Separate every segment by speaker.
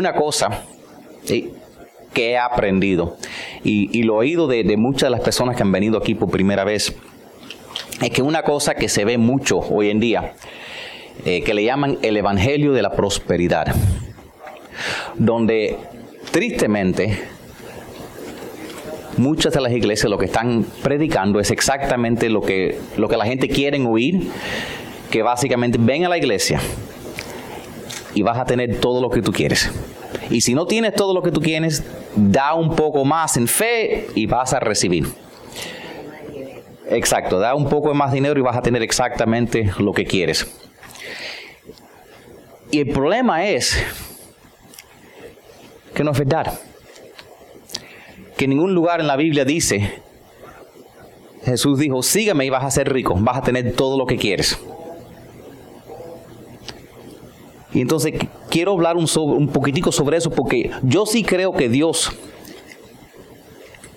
Speaker 1: una cosa que he aprendido y, lo he oído de, muchas de las personas que han venido aquí por primera vez, es que una cosa que se ve mucho hoy en día, eh, que le llaman el Evangelio de la Prosperidad, donde tristemente muchas de las iglesias lo que están predicando es exactamente lo que, lo que la gente quiere oír, que básicamente ven a la iglesia y vas a tener todo lo que tú quieres. Y si no tienes todo lo que tú quieres, da un poco más en fe y vas a recibir. Exacto, da un poco más dinero y vas a tener exactamente lo que quieres. Y el problema es que no es verdad. Que en ningún lugar en la Biblia dice, Jesús dijo, sígame y vas a ser rico, vas a tener todo lo que quieres. Y entonces quiero hablar un, un poquitico sobre eso porque yo sí creo que Dios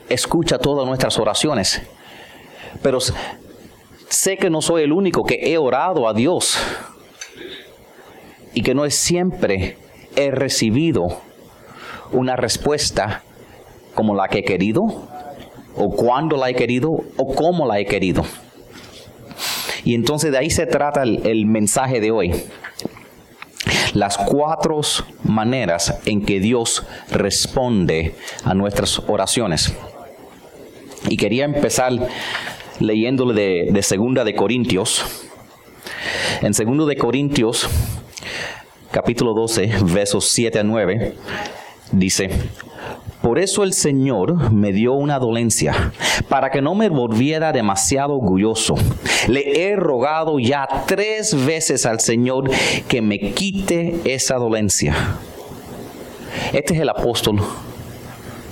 Speaker 1: escucha todas nuestras oraciones. Pero sé que no soy el único que he orado a Dios y que no es siempre he recibido una respuesta como la que he querido, o cuando la he querido, o cómo la he querido. Y entonces de ahí se trata el mensaje de hoy las cuatro maneras en que Dios responde a nuestras oraciones. Y quería empezar leyéndole de, de Segunda de Corintios. En Segundo de Corintios, capítulo 12, versos 7 a 9, dice, por eso el Señor me dio una dolencia, para que no me volviera demasiado orgulloso. Le he rogado ya tres veces al Señor que me quite esa dolencia. Este es el apóstol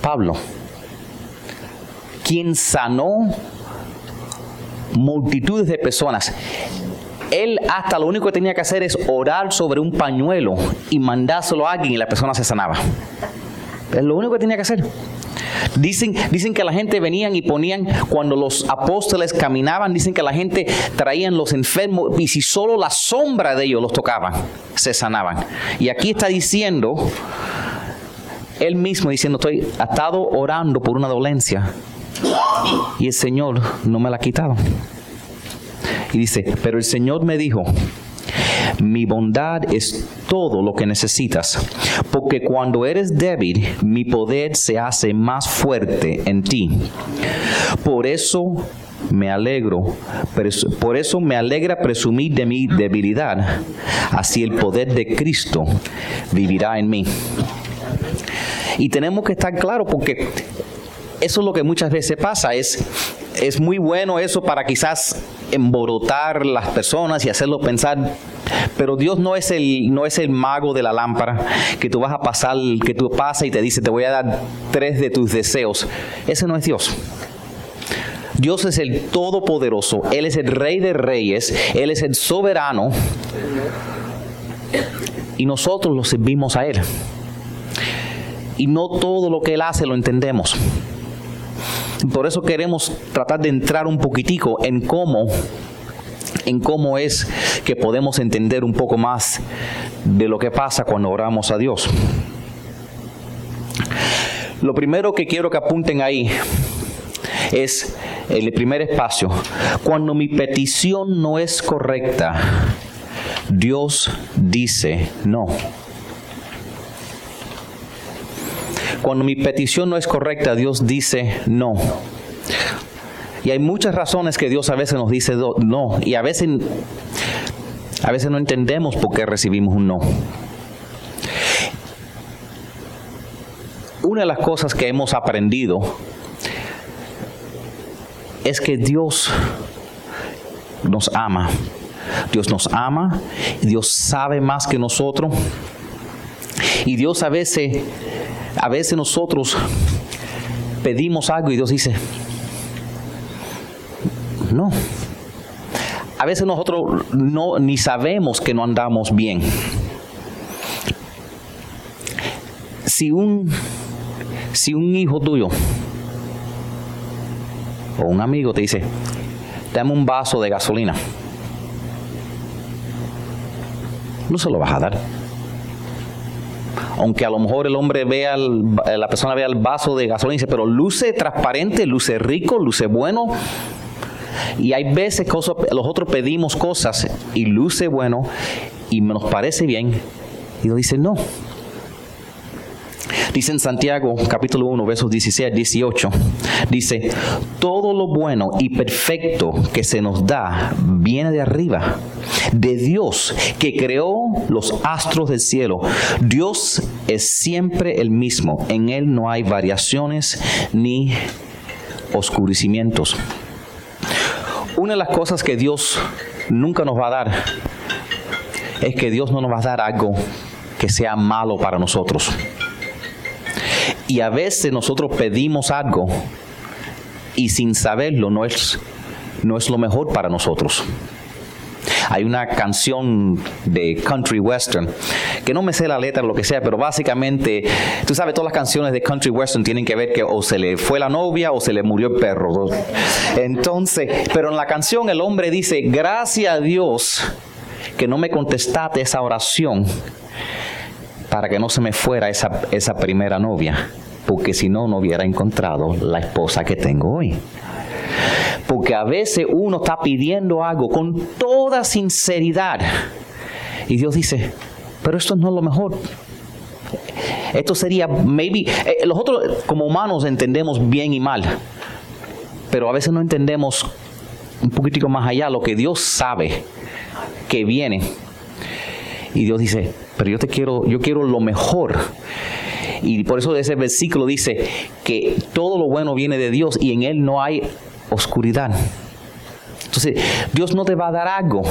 Speaker 1: Pablo, quien sanó multitudes de personas. Él hasta lo único que tenía que hacer es orar sobre un pañuelo y mandárselo a alguien y la persona se sanaba. Es lo único que tenía que hacer. Dicen, dicen que la gente venían y ponían, cuando los apóstoles caminaban, dicen que la gente traían los enfermos y si solo la sombra de ellos los tocaban, se sanaban. Y aquí está diciendo, él mismo diciendo, estoy estado orando por una dolencia y el Señor no me la ha quitado. Y dice, pero el Señor me dijo, mi bondad es todo lo que necesitas, porque cuando eres débil, mi poder se hace más fuerte en ti. Por eso me alegro, por eso me alegra presumir de mi debilidad, así el poder de Cristo vivirá en mí. Y tenemos que estar claros porque eso es lo que muchas veces pasa, es, es muy bueno eso para quizás emborotar las personas y hacerlos pensar, pero Dios no es el no es el mago de la lámpara que tú vas a pasar, que tú pasas y te dice, "Te voy a dar tres de tus deseos." Ese no es Dios. Dios es el todopoderoso, él es el rey de reyes, él es el soberano y nosotros lo servimos a él. Y no todo lo que él hace lo entendemos. Por eso queremos tratar de entrar un poquitico en cómo en cómo es que podemos entender un poco más de lo que pasa cuando oramos a Dios. Lo primero que quiero que apunten ahí es el primer espacio. Cuando mi petición no es correcta, Dios dice no. Cuando mi petición no es correcta, Dios dice no. Y hay muchas razones que Dios a veces nos dice no. Y a veces, a veces no entendemos por qué recibimos un no. Una de las cosas que hemos aprendido es que Dios nos ama. Dios nos ama, Dios sabe más que nosotros. Y Dios a veces a veces nosotros pedimos algo y Dios dice, no. A veces nosotros no ni sabemos que no andamos bien. Si un si un hijo tuyo o un amigo te dice, dame un vaso de gasolina, no se lo vas a dar aunque a lo mejor el hombre vea, la persona vea el vaso de gasolina y dice, pero luce transparente, luce rico, luce bueno. Y hay veces que los otros pedimos cosas y luce bueno y nos parece bien. Y Dios dice, no, Dice en Santiago capítulo 1 versos 16 18, dice, todo lo bueno y perfecto que se nos da viene de arriba, de Dios que creó los astros del cielo. Dios es siempre el mismo, en Él no hay variaciones ni oscurecimientos. Una de las cosas que Dios nunca nos va a dar es que Dios no nos va a dar algo que sea malo para nosotros. Y a veces nosotros pedimos algo y sin saberlo no es, no es lo mejor para nosotros. Hay una canción de country western que no me sé la letra o lo que sea, pero básicamente, tú sabes, todas las canciones de country western tienen que ver que o se le fue la novia o se le murió el perro. Entonces, pero en la canción el hombre dice, gracias a Dios que no me contestaste esa oración para que no se me fuera esa, esa primera novia, porque si no, no hubiera encontrado la esposa que tengo hoy. Porque a veces uno está pidiendo algo con toda sinceridad y Dios dice, pero esto no es lo mejor. Esto sería, maybe, eh, los otros como humanos entendemos bien y mal, pero a veces no entendemos un poquitico más allá lo que Dios sabe que viene. Y Dios dice, pero yo te quiero, yo quiero lo mejor. Y por eso ese versículo dice que todo lo bueno viene de Dios y en Él no hay oscuridad. Entonces, Dios no te va a dar algo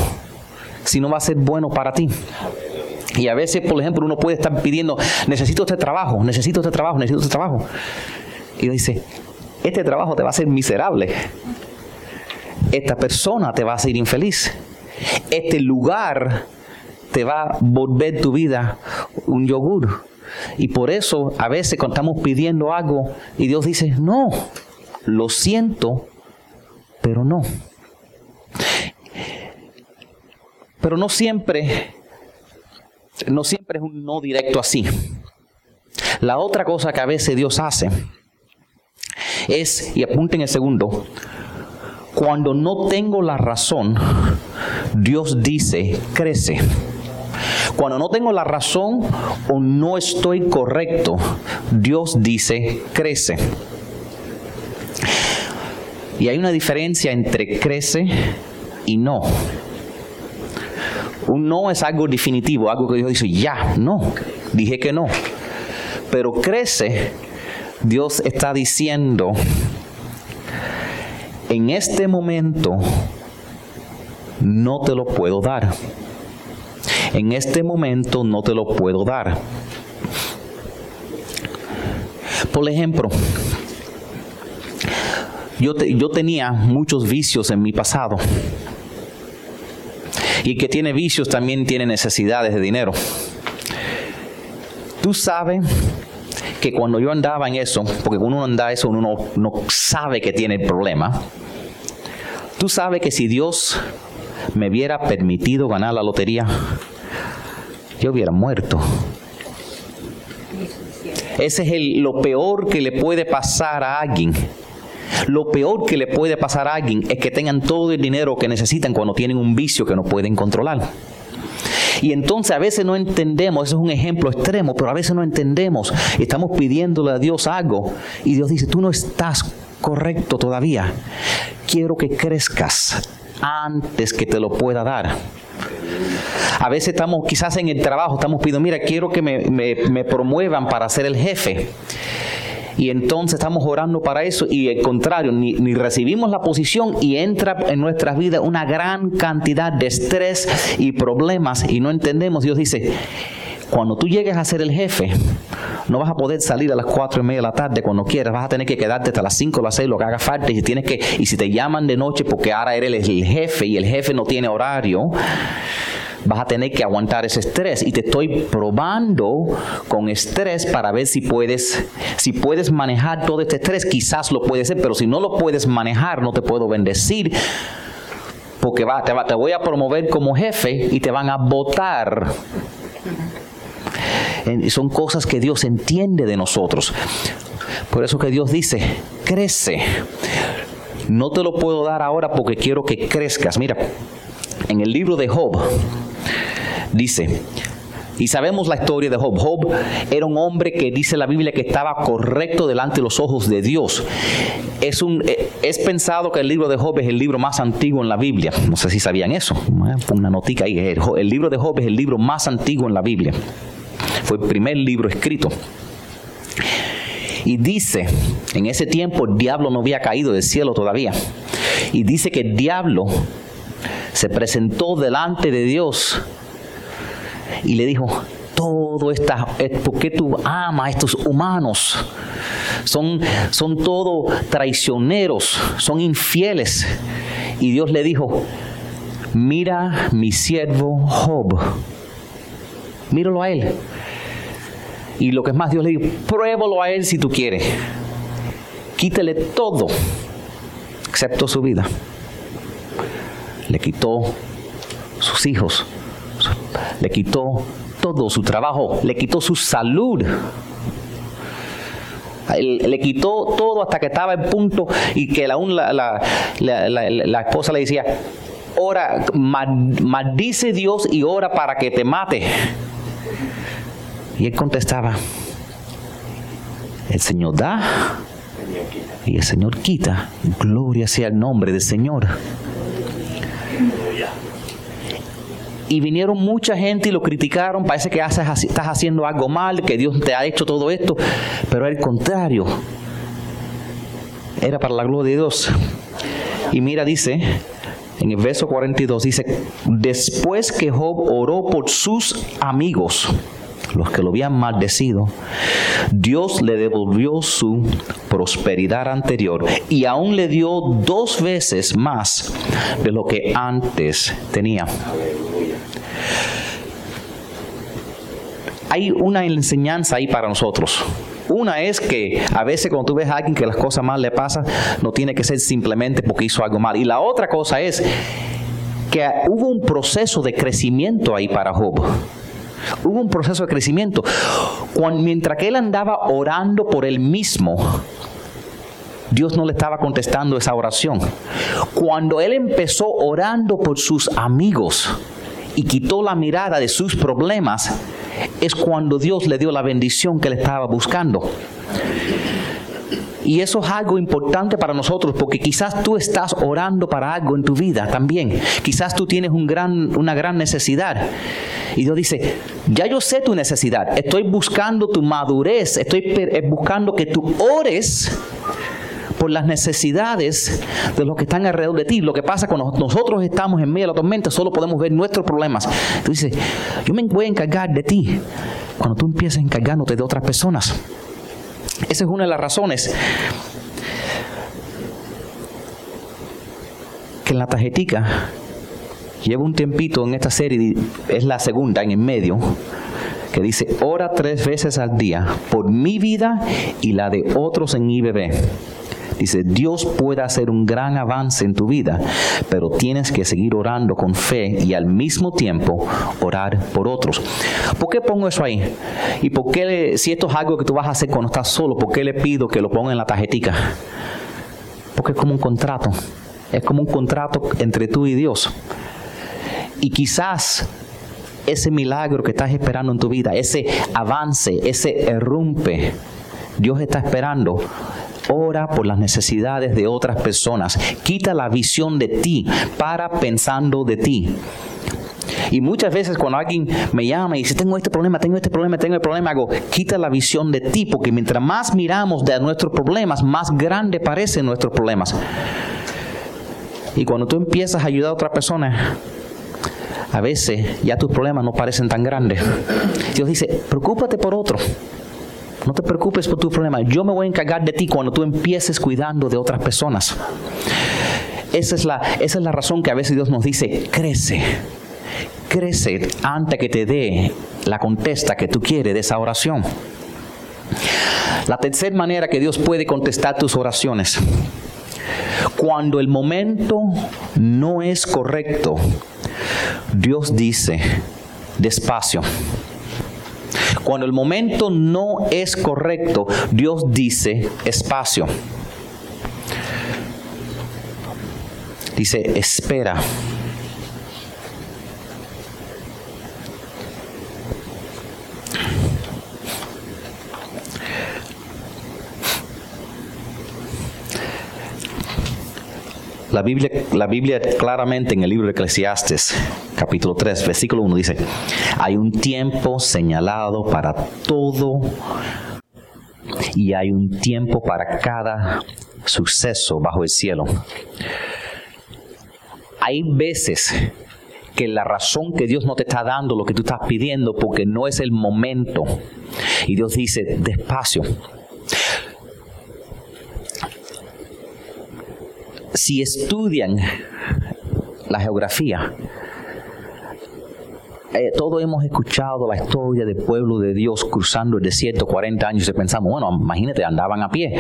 Speaker 1: si no va a ser bueno para ti. Y a veces, por ejemplo, uno puede estar pidiendo, necesito este trabajo, necesito este trabajo, necesito este trabajo. Y dice, este trabajo te va a hacer miserable. Esta persona te va a hacer infeliz. Este lugar te va a volver tu vida un yogur. Y por eso a veces cuando estamos pidiendo algo y Dios dice, no, lo siento, pero no. Pero no siempre, no siempre es un no directo así. La otra cosa que a veces Dios hace es, y apunten el segundo, cuando no tengo la razón, Dios dice, crece. Cuando no tengo la razón o no estoy correcto, Dios dice, crece. Y hay una diferencia entre crece y no. Un no es algo definitivo, algo que Dios dice, ya, no, dije que no. Pero crece, Dios está diciendo, en este momento no te lo puedo dar en este momento no te lo puedo dar. Por ejemplo, yo, yo tenía muchos vicios en mi pasado. Y que tiene vicios también tiene necesidades de dinero. Tú sabes que cuando yo andaba en eso, porque cuando uno anda eso, uno no sabe que tiene el problema. Tú sabes que si Dios me hubiera permitido ganar la lotería, yo hubiera muerto. Ese es el, lo peor que le puede pasar a alguien. Lo peor que le puede pasar a alguien es que tengan todo el dinero que necesitan cuando tienen un vicio que no pueden controlar. Y entonces a veces no entendemos, eso es un ejemplo extremo, pero a veces no entendemos. Estamos pidiéndole a Dios algo y Dios dice, tú no estás correcto todavía. Quiero que crezcas antes que te lo pueda dar. A veces estamos quizás en el trabajo, estamos pidiendo, mira, quiero que me, promuevan para ser el jefe. Y entonces estamos orando para eso y al contrario, ni, ni, recibimos la posición y entra en nuestras vidas una gran cantidad de estrés y problemas y no entendemos. Dios dice, cuando tú llegues a ser el jefe, no vas a poder salir a las cuatro y media de la tarde cuando quieras, vas a tener que quedarte hasta las cinco o las seis, lo que haga falta. Y si, tienes que, y si te llaman de noche porque ahora eres el jefe y el jefe no tiene horario, vas a tener que aguantar ese estrés y te estoy probando con estrés para ver si puedes si puedes manejar todo este estrés quizás lo puedes hacer pero si no lo puedes manejar no te puedo bendecir porque te, va, te voy a promover como jefe y te van a votar son cosas que Dios entiende de nosotros. Por eso que Dios dice, crece. No te lo puedo dar ahora porque quiero que crezcas. Mira, en el libro de Job dice, y sabemos la historia de Job. Job era un hombre que dice la Biblia que estaba correcto delante de los ojos de Dios. Es, un, eh, es pensado que el libro de Job es el libro más antiguo en la Biblia. No sé si sabían eso. Una notica ahí. El libro de Job es el libro más antiguo en la Biblia. Fue el primer libro escrito. Y dice, en ese tiempo el diablo no había caído del cielo todavía. Y dice que el diablo se presentó delante de Dios y le dijo, todo esta, ¿por qué tú amas a estos humanos? Son, son todo traicioneros, son infieles. Y Dios le dijo, mira mi siervo Job, míralo a él. Y lo que es más, Dios le dijo, pruébalo a él si tú quieres. Quítele todo, excepto su vida. Le quitó sus hijos, le quitó todo su trabajo, le quitó su salud. Le quitó todo hasta que estaba en punto y que aún la, la, esposa le decía, ora, maldice Dios y ora para que te mate. Y él contestaba, el Señor da y el Señor quita. Gloria sea el nombre del Señor. Y vinieron mucha gente y lo criticaron, parece que haces, estás haciendo algo mal, que Dios te ha hecho todo esto, pero al contrario, era para la gloria de Dios. Y mira, dice, en el verso 42, dice, después que Job oró por sus amigos, los que lo habían maldecido, Dios le devolvió su prosperidad anterior y aún le dio dos veces más de lo que antes tenía. Hay una enseñanza ahí para nosotros. Una es que a veces cuando tú ves a alguien que las cosas mal le pasan, no tiene que ser simplemente porque hizo algo mal. Y la otra cosa es que hubo un proceso de crecimiento ahí para Job. Hubo un proceso de crecimiento. mientras que él andaba orando por él mismo, Dios no le estaba contestando esa oración. Cuando él empezó orando por sus amigos y quitó la mirada de sus problemas, es cuando Dios le dio la bendición que le estaba buscando. Y eso es algo importante para nosotros porque quizás tú estás orando para algo en tu vida también. Quizás tú tienes una gran necesidad. Y Dios dice, ya yo sé tu necesidad. Estoy buscando tu madurez. Estoy eh, buscando que tú ores por las necesidades de los que están alrededor de ti. Lo que pasa cuando nosotros estamos en medio de la tormenta, solo podemos ver nuestros problemas. Tú dices, yo me voy a encargar de ti cuando tú empiezas encargándote de otras personas. Esa es una de las razones que en la tarjetica llevo un tiempito en esta serie, es la segunda en el medio, que dice, ora tres veces al día por mi vida y la de otros en IBB. Dice, Dios puede hacer un gran avance en tu vida, pero tienes que seguir orando con fe y al mismo tiempo orar por otros. ¿Por qué pongo eso ahí? ¿Y por qué, si esto es algo que tú vas a hacer cuando estás solo, por qué le pido que lo ponga en la tarjetica? Porque es como un contrato. Es como un contrato entre tú y Dios. Y quizás ese milagro que estás esperando en tu vida, ese avance, ese errumpe, Dios está esperando Ora por las necesidades de otras personas. Quita la visión de ti para pensando de ti. Y muchas veces cuando alguien me llama y dice, tengo este problema, tengo este problema, tengo el problema, hago, quita la visión de ti, porque mientras más miramos de nuestros problemas, más grande parecen nuestros problemas. Y cuando tú empiezas a ayudar a otra persona, a veces ya tus problemas no parecen tan grandes. Dios dice, preocúpate por otro. No te preocupes por tu problema. Yo me voy a encargar de ti cuando tú empieces cuidando de otras personas. Esa es la, esa es la razón que a veces Dios nos dice, crece. Crece antes que te dé la contesta que tú quieres de esa oración. La tercera manera que Dios puede contestar tus oraciones. Cuando el momento no es correcto, Dios dice, despacio Cuando el momento no es correcto, Dios dice espacio. Dice, espera. La Biblia, la Biblia claramente en el libro de Eclesiastes, capítulo 3, versículo 1 dice, hay un tiempo señalado para todo y hay un tiempo para cada suceso bajo el cielo. Hay veces que la razón que Dios no te está dando lo que tú estás pidiendo porque no es el momento. Y Dios dice, despacio, si estudian la geografía, eh, todos hemos escuchado la historia del pueblo de Dios cruzando el desierto 40 años y pensamos, bueno, imagínate, andaban a pie.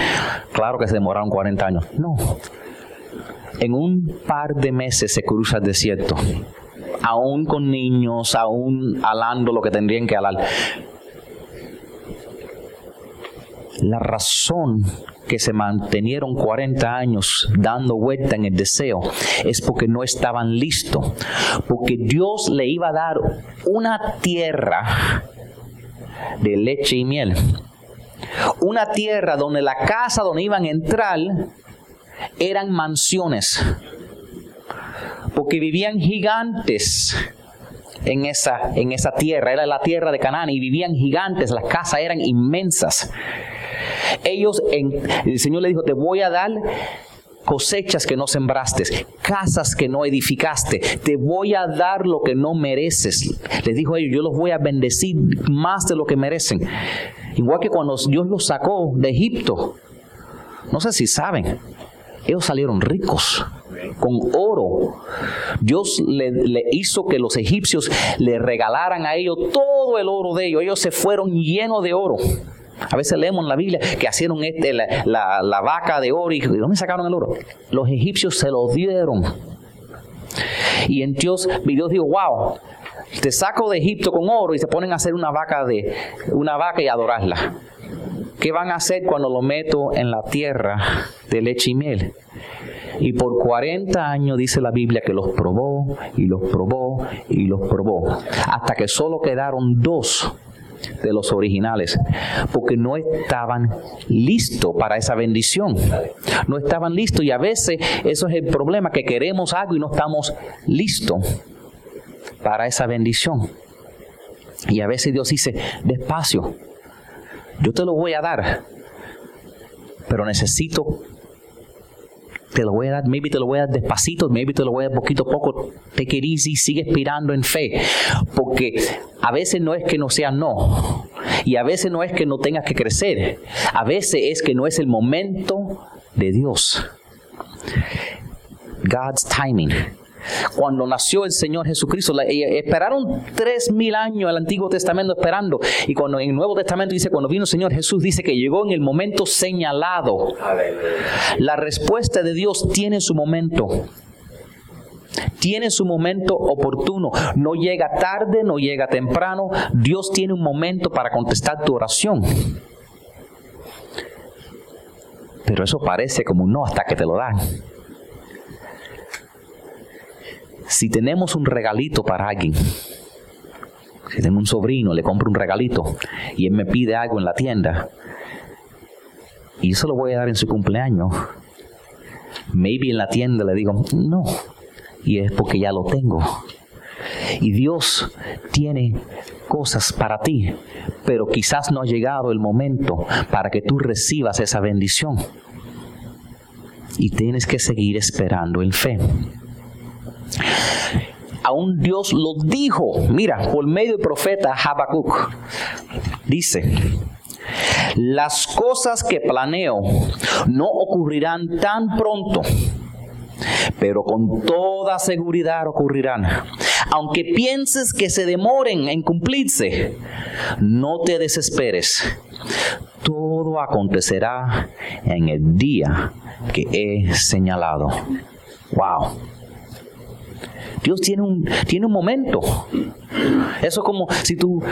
Speaker 1: Claro que se demoraron 40 años. No. En un par de meses se cruza el desierto. Aún con niños, aún alando lo que tendrían que alar. La razón que se mantenieron 40 años dando vuelta en el deseo es porque no estaban listos. Porque Dios le iba a dar una tierra de leche y miel. Una tierra donde la casa donde iban a entrar eran mansiones. Porque vivían gigantes en esa, en esa tierra. Era la tierra de Canaán y vivían gigantes. Las casas eran inmensas. Ellos, el Señor le dijo, te voy a dar cosechas que no sembraste, casas que no edificaste, te voy a dar lo que no mereces. Les dijo a ellos, yo los voy a bendecir más de lo que merecen. Igual que cuando Dios los sacó de Egipto. No sé si saben, ellos salieron ricos con oro. Dios le, le, hizo que los egipcios le regalaran a ellos todo el oro de ellos. Ellos se fueron llenos de oro. A veces leemos en la Biblia que hicieron este, la, vaca de oro y ¿de dónde sacaron el oro? Los egipcios se lo dieron. Y en Dios, Dios dijo, wow, te saco de Egipto con oro y se ponen a hacer una vaca de una vaca y adorarla. ¿Qué van a hacer cuando lo meto en la tierra de leche y miel? Y por 40 años dice la Biblia que los probó y los probó y los probó. Hasta que solo quedaron dos de los originales, porque no estaban listos para esa bendición. No estaban listos y a veces eso es el problema, que queremos algo y no estamos listos para esa bendición. Y a veces Dios dice, despacio, yo te lo voy a dar, pero necesito te lo voy a dar, maybe te lo voy a dar despacito, maybe te lo voy a dar poquito a poco, take it easy, sigue esperando en fe, porque a veces no es que no sea no, y a veces no es que no tengas que crecer, a veces es que no es el momento de Dios. God's timing. Cuando nació el Señor Jesucristo, eh, esperaron tres mil años el Antiguo Testamento esperando. Y cuando en el Nuevo Testamento dice, cuando vino el Señor Jesús, dice que llegó en el momento señalado. La respuesta de Dios tiene su momento. Tiene su momento oportuno. No llega tarde, no llega temprano. Dios tiene un momento para contestar tu oración. Pero eso parece como un no hasta que te lo dan. Si tenemos un regalito para alguien, si tengo un sobrino, le compro un regalito y él me pide algo en la tienda y eso lo voy a dar en su cumpleaños, maybe en la tienda le digo, no, y es porque ya lo tengo. Y Dios tiene cosas para ti, pero quizás no ha llegado el momento para que tú recibas esa bendición. Y tienes que seguir esperando en fe. Aún Dios lo dijo, mira, por medio del profeta Habacuc. Dice, las cosas que planeo no ocurrirán tan pronto, pero con toda seguridad ocurrirán. Aunque pienses que se demoren en cumplirse, no te desesperes. Todo acontecerá en el día que he señalado. Wow. Dios tiene un, tiene un momento. Eso es como si tú,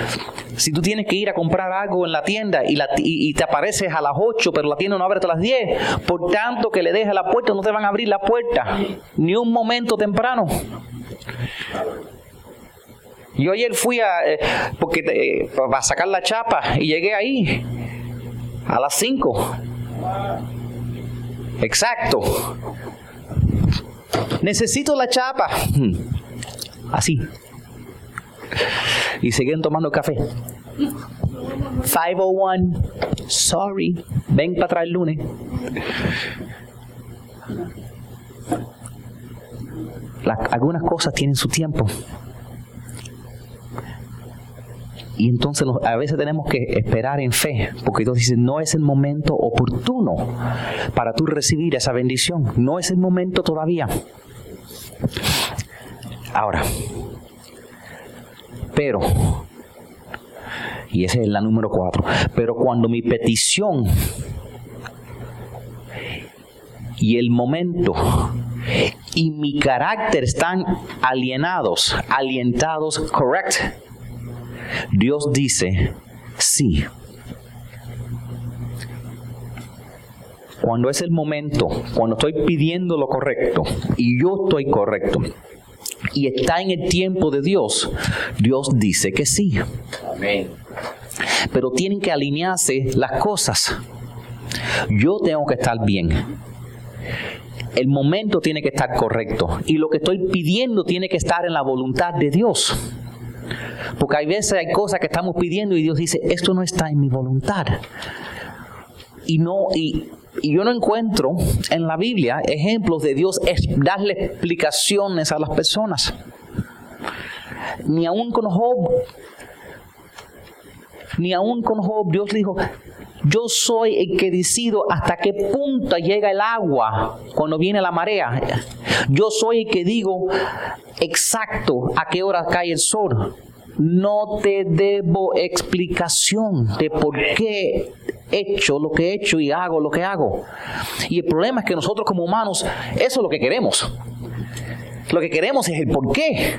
Speaker 1: si tú tienes que ir a comprar algo en la tienda y, la, y, te apareces a las 8, pero la tienda no abre hasta las 10. Por tanto que le dejes la puerta, no te van a abrir la puerta. Ni un momento temprano. Yo ayer fui a, eh, porque, eh, a sacar la chapa y llegué ahí a las 5. Exacto. Necesito la chapa. Hmm. Así. Y siguen tomando café. 501. Sorry. Ven para atrás el lunes. algunas cosas tienen su tiempo. Y entonces a veces tenemos que esperar en fe, porque Dios dice, no es el momento oportuno para tú recibir esa bendición. No es el momento todavía. Ahora, pero, y esa es la número cuatro, pero cuando mi petición y el momento y mi carácter están alienados, alientados, correct, Dios dice sí. Cuando es el momento, cuando estoy pidiendo lo correcto y yo estoy correcto y está en el tiempo de Dios, Dios dice que sí. Pero tienen que alinearse las cosas. Yo tengo que estar bien. El momento tiene que estar correcto. Y lo que estoy pidiendo tiene que estar en la voluntad de Dios. Porque hay veces hay cosas que estamos pidiendo y Dios dice, esto no está en mi voluntad. Y no, y, yo no encuentro en la Biblia ejemplos de Dios darle explicaciones a las personas. Ni aún con Job. Ni aún con Job Dios dijo, yo soy el que decido hasta qué punto llega el agua cuando viene la marea. Yo soy el que digo exacto a qué hora cae el sol no te debo explicación de por qué he hecho lo que he hecho y hago lo que hago. Y el problema es que nosotros como humanos, eso es lo que queremos. Lo que queremos es el por qué.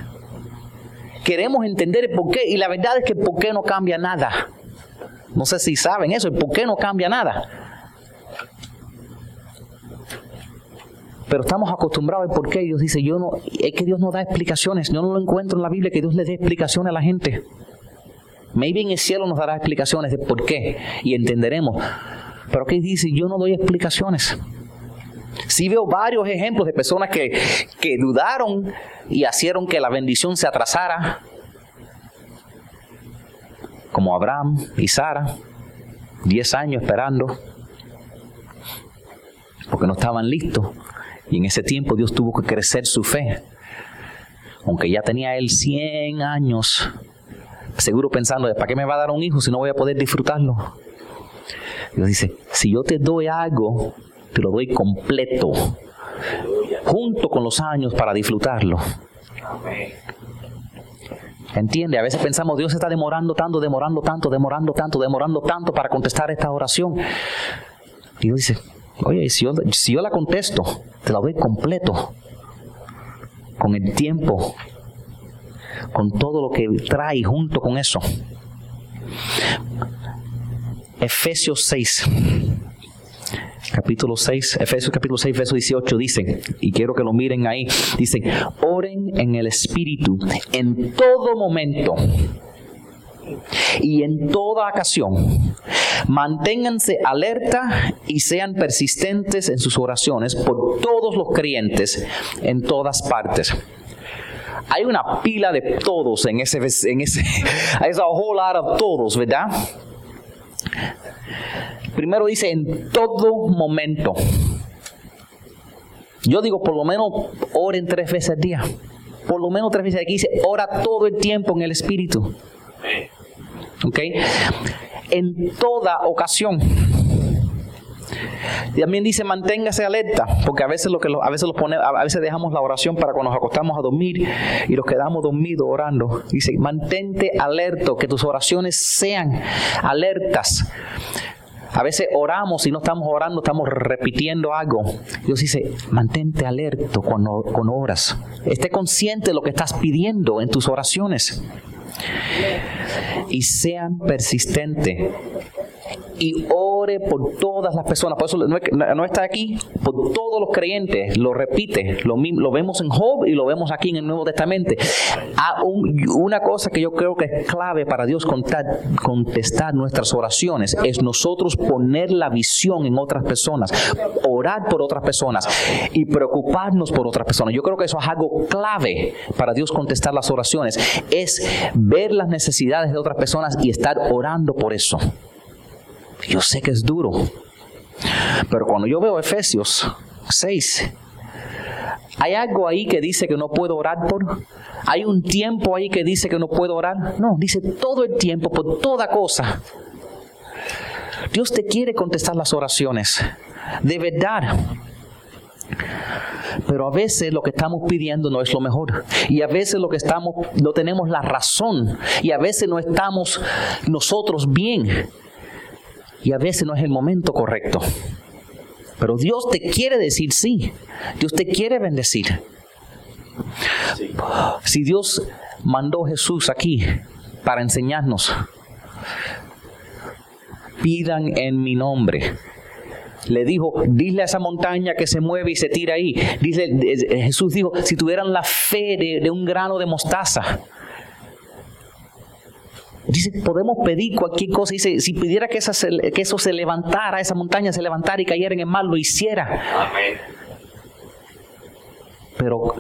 Speaker 1: Queremos entender el por qué. Y la verdad es que el por qué no cambia nada. No sé si saben eso, el por qué no cambia nada. Pero estamos acostumbrados al por qué. Dios dice, yo no, es que Dios no da explicaciones. Yo no lo encuentro en la Biblia que Dios le dé explicaciones a la gente. Maybe en el cielo nos dará explicaciones de por qué y entenderemos. Pero ¿qué dice? Yo no doy explicaciones. Sí veo varios ejemplos de personas que, que dudaron y hicieron que la bendición se atrasara. Como Abraham y Sara, diez años esperando, porque no estaban listos. Y en ese tiempo Dios tuvo que crecer su fe. Aunque ya tenía él 100 años, seguro pensando, ¿para qué me va a dar un hijo si no voy a poder disfrutarlo? Dios dice, si yo te doy algo, te lo doy completo, junto con los años para disfrutarlo. ¿Entiende? A veces pensamos, Dios está demorando tanto, demorando tanto, demorando tanto, demorando tanto para contestar esta oración. Dios dice, Oye, si yo, la contesto, te la doy completo, con el tiempo, con todo lo que trae junto con eso. Efesios 6, capítulo 6, Efesios capítulo 6, verso 18 dice, y quiero que lo miren ahí, dice, oren en el Espíritu en todo momento y en toda ocasión. Manténganse alerta y sean persistentes en sus oraciones por todos los creyentes en todas partes. Hay una pila de todos en ese, en ese, hay a whole lot of todos, ¿verdad? Primero dice en todo momento. Yo digo por lo menos oren tres veces al día. Por lo menos tres veces aquí dice ora todo el tiempo en el Espíritu. ¿Ok? En toda ocasión. También dice manténgase alerta, porque a veces lo que a veces los pone, a veces dejamos la oración para cuando nos acostamos a dormir y nos quedamos dormidos orando. Dice, mantente alerto, que tus oraciones sean alertas. A veces oramos y no estamos orando, estamos repitiendo algo. Dios dice, mantente alerto cuando, cuando oras. Esté consciente de lo que estás pidiendo en tus oraciones. Y sean persistentes y ore por todas las personas. Por eso no, está aquí, por todos los creyentes. Lo repite. Lo, lo vemos en Job y lo vemos aquí en el Nuevo Testamento. Ah, una cosa que yo creo que es clave para Dios contestar nuestras oraciones es nosotros poner la visión en otras personas, orar por otras personas y preocuparnos por otras personas. Yo creo que eso es algo clave para Dios contestar las oraciones. Es ver las necesidades de otras personas y estar orando por eso. Yo sé que es duro. Pero cuando yo veo Efesios 6, ¿hay algo ahí que dice que no puedo orar por? ¿Hay un tiempo ahí que dice que no puedo orar? No, dice todo el tiempo, por toda cosa. Dios te quiere contestar las oraciones, de verdad. Pero a veces lo que estamos pidiendo no es lo mejor. Y a veces lo que estamos, no tenemos la razón. Y a veces no estamos nosotros bien y a veces no es el momento correcto. Pero Dios te quiere decir sí. Dios te quiere bendecir. Si Dios mandó a Jesús aquí para enseñarnos, pidan en mi nombre. Le dijo, dile a esa montaña que se mueve y se tira ahí. Dice, eh, Jesús dijo, si tuvieran la fe de, de un grano de mostaza, Dice, podemos pedir cualquier cosa. Dice, si pidiera que, que eso se levantara, esa montaña se levantara y cayera en el mar, lo hiciera. Amén. Pero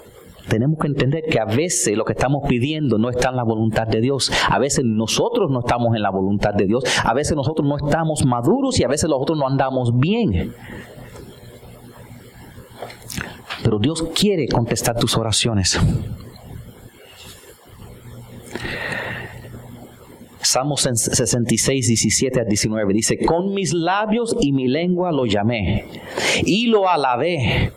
Speaker 1: tenemos que entender que a veces lo que estamos pidiendo no está en la voluntad de Dios. A veces nosotros no estamos en la voluntad de Dios. A veces nosotros no estamos maduros y a veces nosotros no andamos bien. Pero Dios quiere contestar tus oraciones. Salmos 66, 17 a 19 dice, con mis labios y mi lengua lo llamé y lo alabé.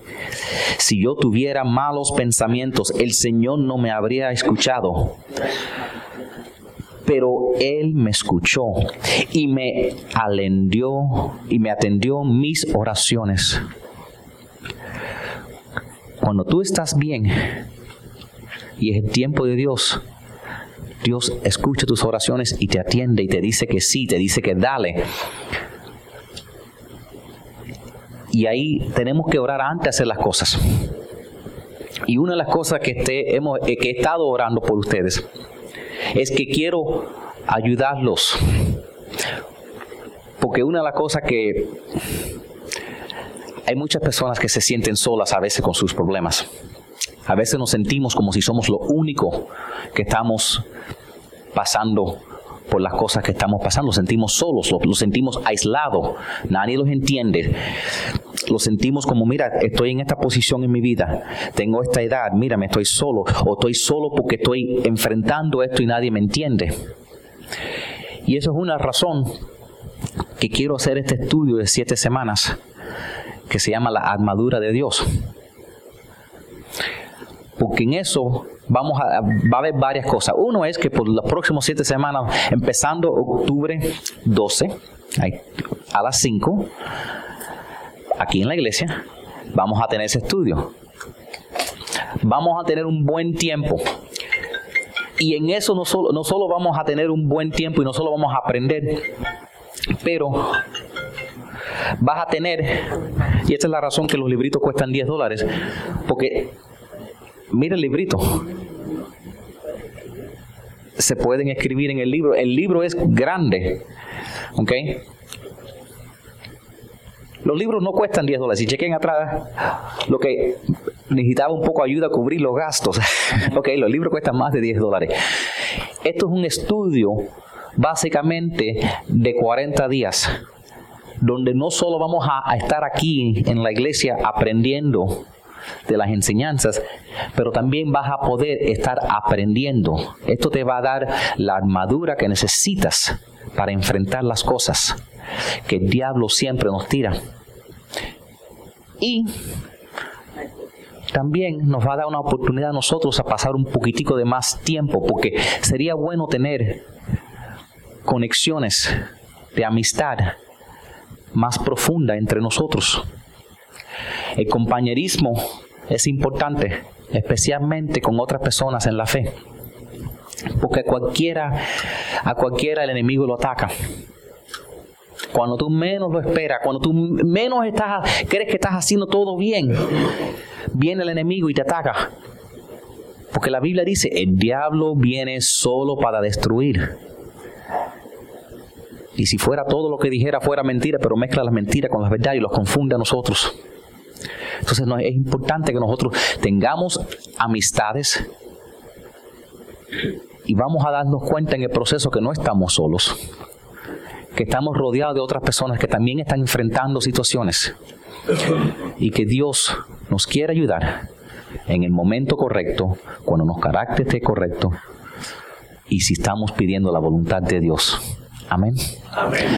Speaker 1: Si yo tuviera malos pensamientos, el Señor no me habría escuchado. Pero Él me escuchó y me alendió y me atendió mis oraciones. Cuando tú estás bien y es el tiempo de Dios, Dios escucha tus oraciones y te atiende y te dice que sí, te dice que dale. Y ahí tenemos que orar antes de hacer las cosas. Y una de las cosas que, hemos, eh, que he estado orando por ustedes es que quiero ayudarlos. Porque una de las cosas que hay muchas personas que se sienten solas a veces con sus problemas. A veces nos sentimos como si somos lo único que estamos pasando por las cosas que estamos pasando. Lo sentimos solos, lo, sentimos aislados, nadie los entiende. Lo sentimos como, mira, estoy en esta posición en mi vida, tengo esta edad, mira, me estoy solo, o estoy solo porque estoy enfrentando esto y nadie me entiende. Y eso es una razón que quiero hacer este estudio de siete semanas que se llama la armadura de Dios porque en eso vamos a, va a haber varias cosas. Uno es que por las próximas siete semanas, empezando octubre 12, a las 5, aquí en la iglesia, vamos a tener ese estudio. Vamos a tener un buen tiempo. Y en eso no solo, no solo vamos a tener un buen tiempo y no solo vamos a aprender, pero vas a tener, y esta es la razón que los libritos cuestan 10 dólares, porque Mira el librito. Se pueden escribir en el libro. El libro es grande. ¿Ok? Los libros no cuestan 10 dólares. Si chequen atrás, lo que necesitaba un poco de ayuda a cubrir los gastos. ok, los libros cuestan más de 10 dólares. Esto es un estudio básicamente de 40 días, donde no solo vamos a estar aquí en la iglesia aprendiendo de las enseñanzas, pero también vas a poder estar aprendiendo. Esto te va a dar la armadura que necesitas para enfrentar las cosas que el diablo siempre nos tira. Y también nos va a dar una oportunidad a nosotros a pasar un poquitico de más tiempo, porque sería bueno tener conexiones de amistad más profunda entre nosotros. El compañerismo es importante, especialmente con otras personas en la fe. Porque cualquiera, a cualquiera el enemigo lo ataca. Cuando tú menos lo esperas, cuando tú menos estás, crees que estás haciendo todo bien, viene el enemigo y te ataca. Porque la Biblia dice, el diablo viene solo para destruir. Y si fuera todo lo que dijera fuera mentira, pero mezcla las mentiras con las verdades y los confunde a nosotros. Entonces es importante que nosotros tengamos amistades y vamos a darnos cuenta en el proceso que no estamos solos, que estamos rodeados de otras personas que también están enfrentando situaciones y que Dios nos quiere ayudar en el momento correcto, cuando nuestro carácter esté correcto y si estamos pidiendo la voluntad de Dios. Amén. Amén.